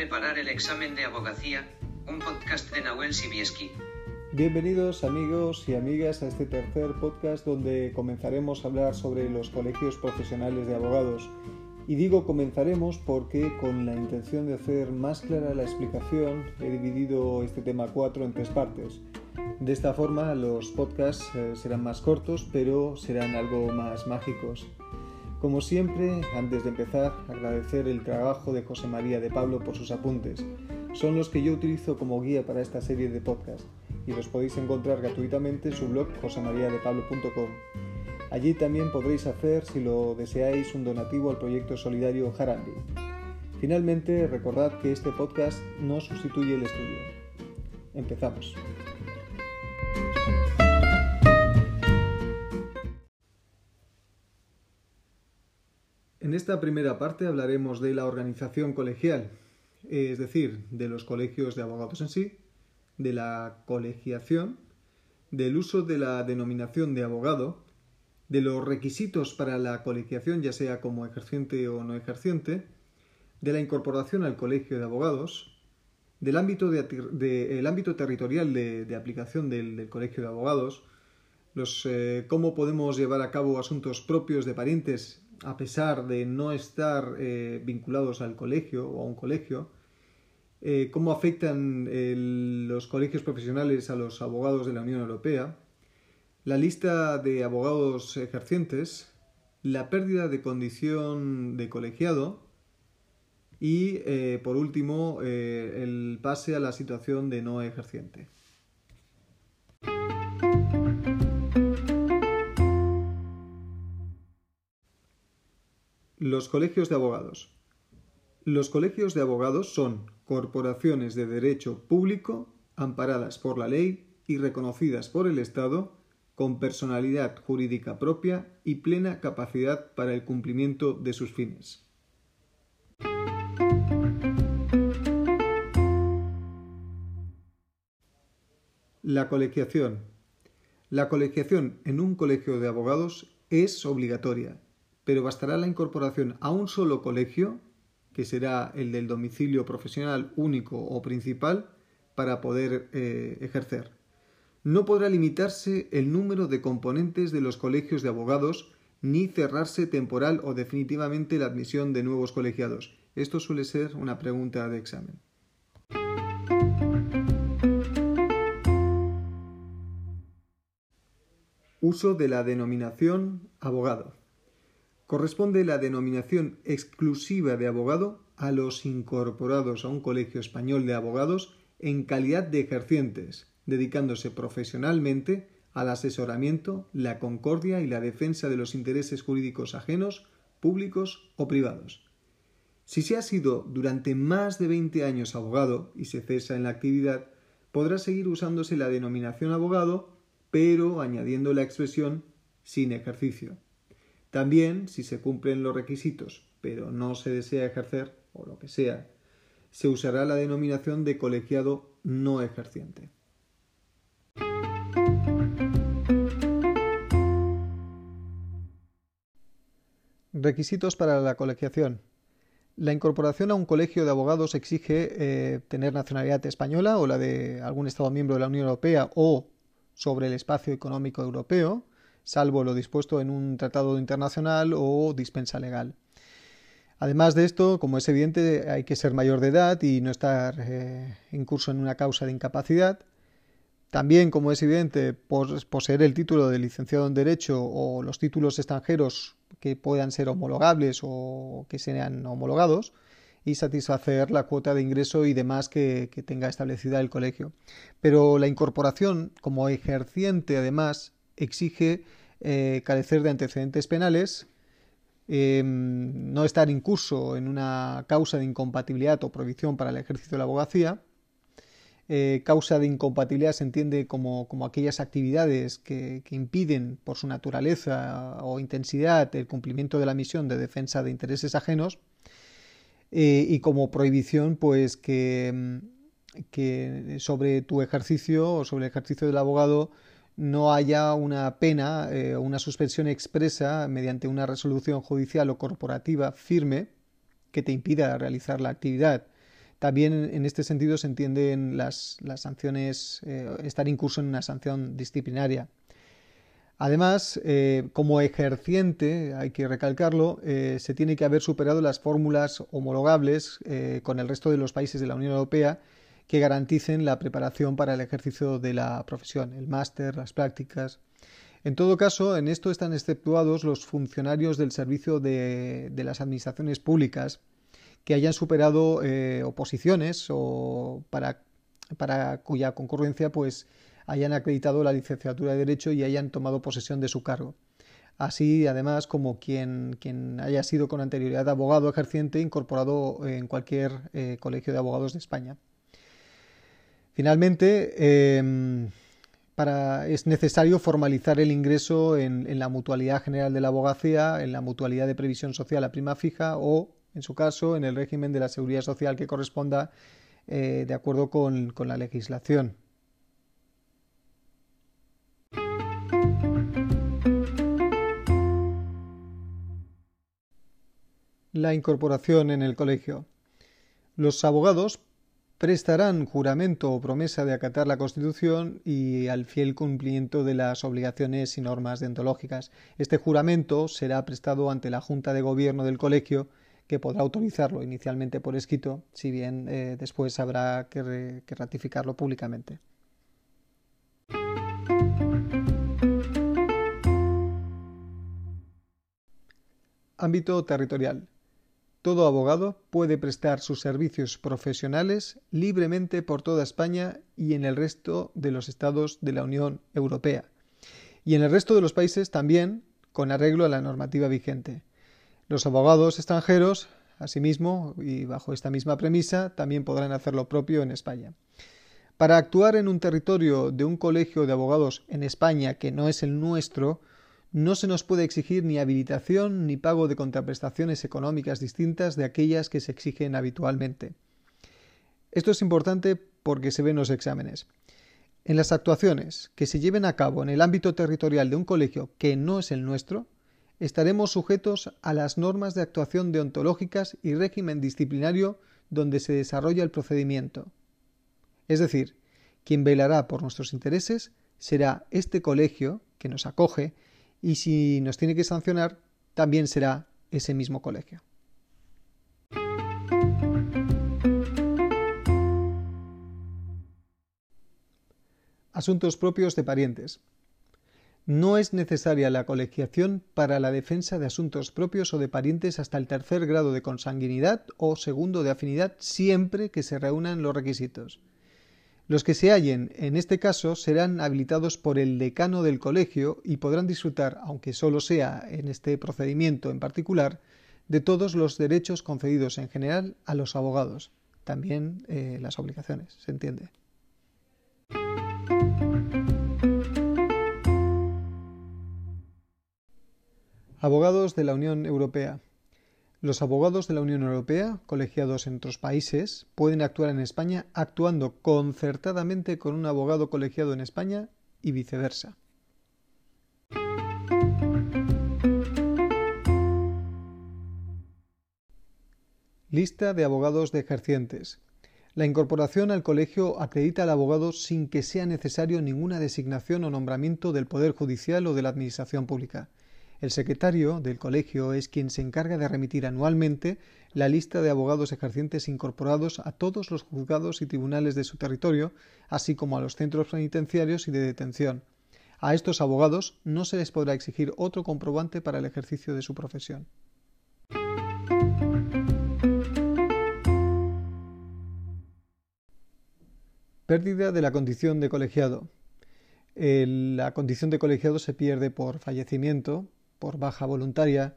preparar el examen de abogacía, un podcast de Nahuel Sibieski. Bienvenidos amigos y amigas a este tercer podcast donde comenzaremos a hablar sobre los colegios profesionales de abogados. Y digo comenzaremos porque con la intención de hacer más clara la explicación he dividido este tema 4 en tres partes. De esta forma los podcasts eh, serán más cortos pero serán algo más mágicos. Como siempre, antes de empezar, agradecer el trabajo de José María de Pablo por sus apuntes. Son los que yo utilizo como guía para esta serie de podcasts y los podéis encontrar gratuitamente en su blog josemariadepablo.com. Allí también podréis hacer, si lo deseáis, un donativo al proyecto solidario Harambee. Finalmente, recordad que este podcast no sustituye el estudio. Empezamos. En esta primera parte hablaremos de la organización colegial, es decir, de los colegios de abogados en sí, de la colegiación, del uso de la denominación de abogado, de los requisitos para la colegiación, ya sea como ejerciente o no ejerciente, de la incorporación al colegio de abogados, del ámbito, de, ámbito territorial de, aplicación del, colegio de abogados, los, eh, cómo podemos llevar a cabo asuntos propios de parientes a pesar de no estar eh, vinculados al colegio o a un colegio, eh, cómo afectan los colegios profesionales a los abogados de la Unión Europea, la lista de abogados ejercientes, la pérdida de condición de colegiado y, eh, por último, el pase a la situación de no ejerciente. Los colegios de abogados. Los colegios de abogados son corporaciones de derecho público amparadas por la ley y reconocidas por el Estado con personalidad jurídica propia y plena capacidad para el cumplimiento de sus fines. La colegiación. La colegiación en un colegio de abogados es obligatoria pero bastará la incorporación a un solo colegio, que será el del domicilio profesional único o principal, para poder eh, ejercer. No podrá limitarse el número de componentes de los colegios de abogados ni cerrarse temporal o definitivamente la admisión de nuevos colegiados. Esto suele ser una pregunta de examen. Uso de la denominación abogado corresponde la denominación exclusiva de abogado a los incorporados a un colegio español de abogados en calidad de ejercientes, dedicándose profesionalmente al asesoramiento, la concordia y la defensa de los intereses jurídicos ajenos, públicos o privados. Si se ha sido durante más de 20 años abogado y se cesa en la actividad, podrá seguir usándose la denominación abogado, pero añadiendo la expresión sin ejercicio. También, si se cumplen los requisitos, pero no se desea ejercer, o lo que sea, se usará la denominación de colegiado no ejerciente. Requisitos para la colegiación. La incorporación a un colegio de abogados exige eh, tener nacionalidad española o la de algún Estado miembro de la Unión Europea o sobre el espacio económico europeo, salvo lo dispuesto en un tratado internacional o dispensa legal. Además de esto, como es evidente, hay que ser mayor de edad y no estar eh, en curso en una causa de incapacidad. También, como es evidente, poseer el título de licenciado en Derecho o los títulos extranjeros que puedan ser homologables o que sean homologados y satisfacer la cuota de ingreso y demás que, que tenga establecida el colegio. Pero la incorporación como ejerciente, además, exige eh, carecer de antecedentes penales, em, no estar incurso en una causa de incompatibilidad o prohibición para el ejercicio de la abogacía. Eh, causa de incompatibilidad se entiende como, aquellas actividades que, impiden por su naturaleza o intensidad el cumplimiento de la misión de defensa de intereses ajenos eh, y como prohibición pues que, que sobre tu ejercicio o sobre el ejercicio del abogado no haya una pena o eh, una suspensión expresa mediante una resolución judicial o corporativa firme que te impida realizar la actividad. También en este sentido se entienden las, sanciones, eh, estar incurso en una sanción disciplinaria. Además, eh, como ejerciente, hay que recalcarlo, se tiene que haber superado las fórmulas homologables con el resto de los países de la Unión Europea que garanticen la preparación para el ejercicio de la profesión, el máster, las prácticas. En todo caso, en esto están exceptuados los funcionarios del servicio de las administraciones públicas, que hayan superado eh, oposiciones o para, para cuya concurrencia pues hayan acreditado la licenciatura de Derecho y hayan tomado posesión de su cargo. Así, además, como quien, quien haya sido con anterioridad abogado ejerciente incorporado en cualquier eh, colegio de abogados de España. Finalmente, em, para, es necesario formalizar el ingreso en, la mutualidad general de la abogacía, en la mutualidad de previsión social a prima fija o en su caso, en el régimen de la seguridad social que corresponda eh, de acuerdo con la legislación. La incorporación en el colegio. Los abogados prestarán juramento o promesa de acatar la Constitución y al fiel cumplimiento de las obligaciones y normas deontológicas. Este juramento será prestado ante la Junta de Gobierno del Colegio que podrá autorizarlo inicialmente por escrito, si bien eh, después habrá que, que ratificarlo públicamente. Ámbito territorial. Todo abogado puede prestar sus servicios profesionales libremente por toda España y en el resto de los estados de la Unión Europea. Y en el resto de los países también con arreglo a la normativa vigente. Los abogados extranjeros, asimismo, y bajo esta misma premisa, también podrán hacer lo propio en España. Para actuar en un territorio de un colegio de abogados en España que no es el nuestro, no se nos puede exigir ni habilitación ni pago de contraprestaciones económicas distintas de aquellas que se exigen habitualmente. Esto es importante porque se ven los exámenes. En las actuaciones que se lleven a cabo en el ámbito territorial de un colegio que no es el nuestro, estaremos sujetos a las normas de actuación deontológicas y régimen disciplinario donde se desarrolla el procedimiento. Es decir, quien velará por nuestros intereses será este colegio que nos acoge y si nos tiene que sancionar, también será ese mismo colegio. Asuntos propios de parientes. No es necesaria la colegiación para la defensa de asuntos propios o de parientes hasta el tercer grado de consanguinidad o segundo de afinidad siempre que se reúnan los requisitos. Los que se hallen en este caso serán habilitados por el decano del colegio y podrán disfrutar, aunque solo sea en este procedimiento en particular, de todos los derechos concedidos en general a los abogados, también eh, las obligaciones, se entiende. Abogados de la Unión Europea. Los abogados de la Unión Europea, colegiados en otros países, pueden actuar en España actuando concertadamente con un abogado colegiado en España y viceversa. Lista de abogados de ejercientes. La incorporación al colegio acredita al abogado sin que sea necesario ninguna designación o nombramiento del Poder Judicial o de la Administración Pública. El secretario del colegio es quien se encarga de remitir anualmente la lista de abogados ejercientes incorporados a todos los juzgados y tribunales de su territorio, así como a los centros penitenciarios y de detención. A estos abogados no se les podrá exigir otro comprobante para el ejercicio de su profesión. Pérdida de la condición de colegiado. la condición de colegiado se pierde por fallecimiento, por baja voluntaria,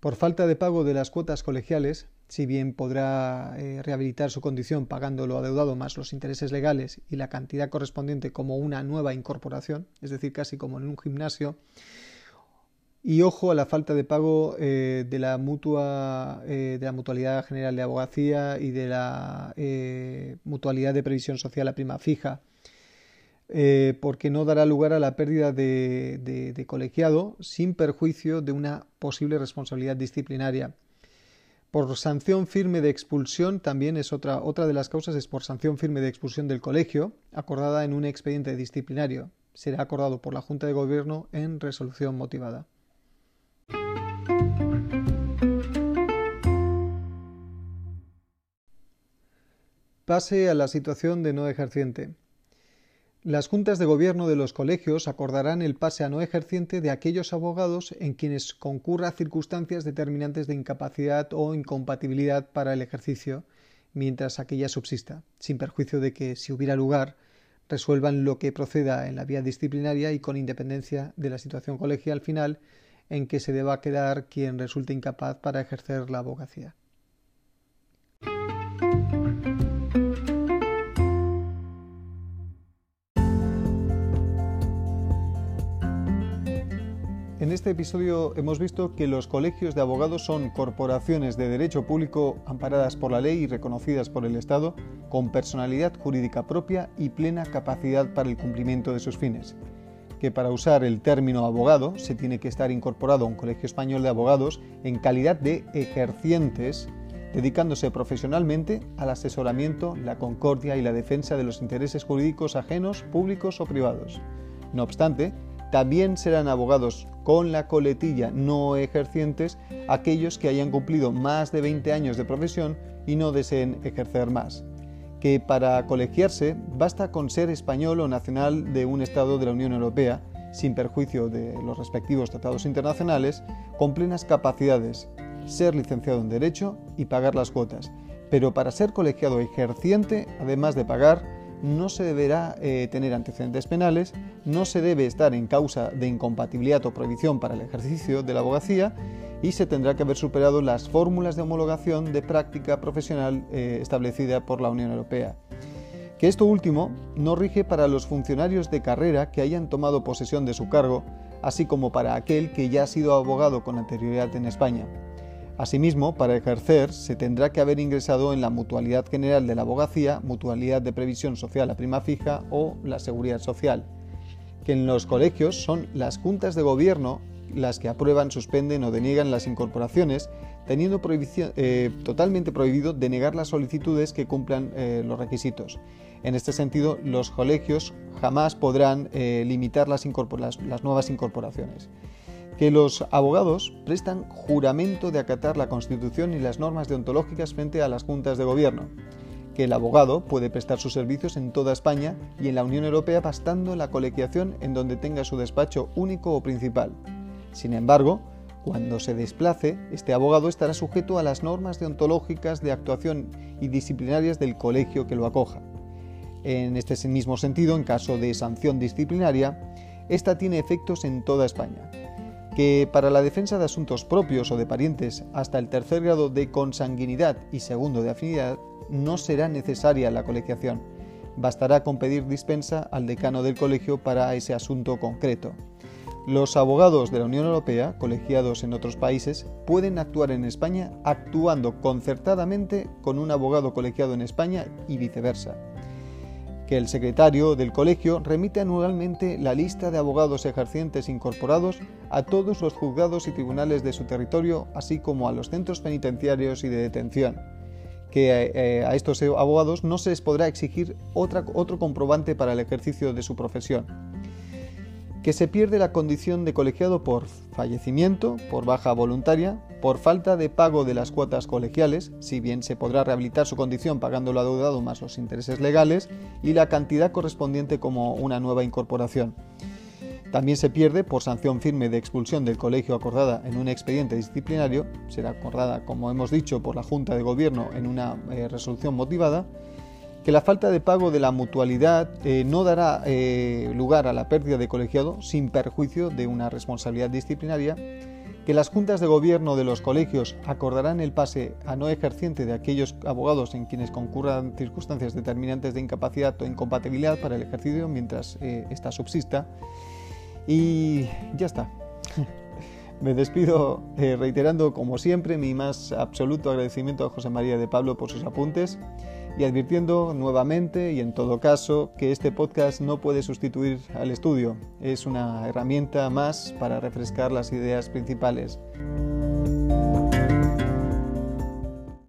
por falta de pago de las cuotas colegiales, si bien podrá eh, rehabilitar su condición pagando lo adeudado más los intereses legales y la cantidad correspondiente como una nueva incorporación, es decir, casi como en un gimnasio, y ojo a la falta de pago eh, de la mutua eh, de la mutualidad general de abogacía y de la mutualidad de previsión social a prima fija eh, porque no dará lugar a la pérdida de, colegiado sin perjuicio de una posible responsabilidad disciplinaria. Por sanción firme de expulsión también es otra, otra de las causas es por sanción firme de expulsión del colegio, acordada en un expediente disciplinario. Será acordado por la Junta de Gobierno en resolución motivada. Pase a la situación de no ejerciente. Las juntas de gobierno de los colegios acordarán el pase a no ejerciente de aquellos abogados en quienes concurra circunstancias determinantes de incapacidad o incompatibilidad para el ejercicio, mientras aquella subsista, sin perjuicio de que, si hubiera lugar, resuelvan lo que proceda en la vía disciplinaria y con independencia de la situación colegial final en que se deba quedar quien resulte incapaz para ejercer la abogacía. Este episodio hemos visto que los colegios de abogados son corporaciones de derecho público amparadas por la ley y reconocidas por el Estado, con personalidad jurídica propia y plena capacidad para el cumplimiento de sus fines. Que para usar el término abogado se tiene que estar incorporado a un colegio español de abogados en calidad de ejercientes, dedicándose profesionalmente al asesoramiento, la concordia y la defensa de los intereses jurídicos ajenos, públicos o privados. No obstante, también serán abogados con la coletilla no ejercientes aquellos que hayan cumplido más de 20 años de profesión y no deseen ejercer más. Que para colegiarse basta con ser español o nacional de un Estado de la Unión Europea, sin perjuicio de los respectivos tratados internacionales, con plenas capacidades, ser licenciado en Derecho y pagar las cuotas. Pero para ser colegiado ejerciente, además de pagar, no se deberá eh, tener antecedentes penales, no se debe estar en causa de incompatibilidad o prohibición para el ejercicio de la abogacía y se tendrá que haber superado las fórmulas de homologación de práctica profesional eh, establecida por la Unión Europea. Que esto último no rige para los funcionarios de carrera que hayan tomado posesión de su cargo, así como para aquel que ya ha sido abogado con anterioridad en España. Asimismo, para ejercer se tendrá que haber ingresado en la Mutualidad General de la Abogacía, Mutualidad de Previsión Social a prima fija o la Seguridad Social, que en los colegios son las juntas de gobierno las que aprueban, suspenden o deniegan las incorporaciones, teniendo eh, totalmente prohibido denegar las solicitudes que cumplan eh, los requisitos. En este sentido, los colegios jamás podrán eh, limitar las nuevas incorporaciones que los abogados prestan juramento de acatar la Constitución y las normas deontológicas frente a las juntas de gobierno, que el abogado puede prestar sus servicios en toda España y en la Unión Europea bastando la colegiación en donde tenga su despacho único o principal. Sin embargo, cuando se desplace, este abogado estará sujeto a las normas deontológicas de actuación y disciplinarias del colegio que lo acoja. En este mismo sentido, en caso de sanción disciplinaria, esta tiene efectos en toda España que para la defensa de asuntos propios o de parientes hasta el tercer grado de consanguinidad y segundo de afinidad no será necesaria la colegiación. Bastará con pedir dispensa al decano del colegio para ese asunto concreto. Los abogados de la Unión Europea, colegiados en otros países, pueden actuar en España actuando concertadamente con un abogado colegiado en España y viceversa que el secretario del colegio remite anualmente la lista de abogados ejercientes incorporados a todos los juzgados y tribunales de su territorio, así como a los centros penitenciarios y de detención. Que eh, a estos abogados no se les podrá exigir otro comprobante para el ejercicio de su profesión que se pierde la condición de colegiado por fallecimiento, por baja voluntaria, por falta de pago de las cuotas colegiales, si bien se podrá rehabilitar su condición pagando lo adeudado más los intereses legales, y la cantidad correspondiente como una nueva incorporación. También se pierde por sanción firme de expulsión del colegio acordada en un expediente disciplinario, será acordada, como hemos dicho, por la Junta de Gobierno en una eh, resolución motivada, que la falta de pago de la mutualidad eh, no dará eh, lugar a la pérdida de colegiado sin perjuicio de una responsabilidad disciplinaria, que las juntas de gobierno de los colegios acordarán el pase a no ejerciente de aquellos abogados en quienes concurran circunstancias determinantes de incapacidad o incompatibilidad para el ejercicio mientras eh, esta subsista. Y ya está. Me despido reiterando, como siempre, mi más absoluto agradecimiento a José María de Pablo por sus apuntes y advirtiendo nuevamente y en todo caso que este podcast no puede sustituir al estudio, es una herramienta más para refrescar las ideas principales.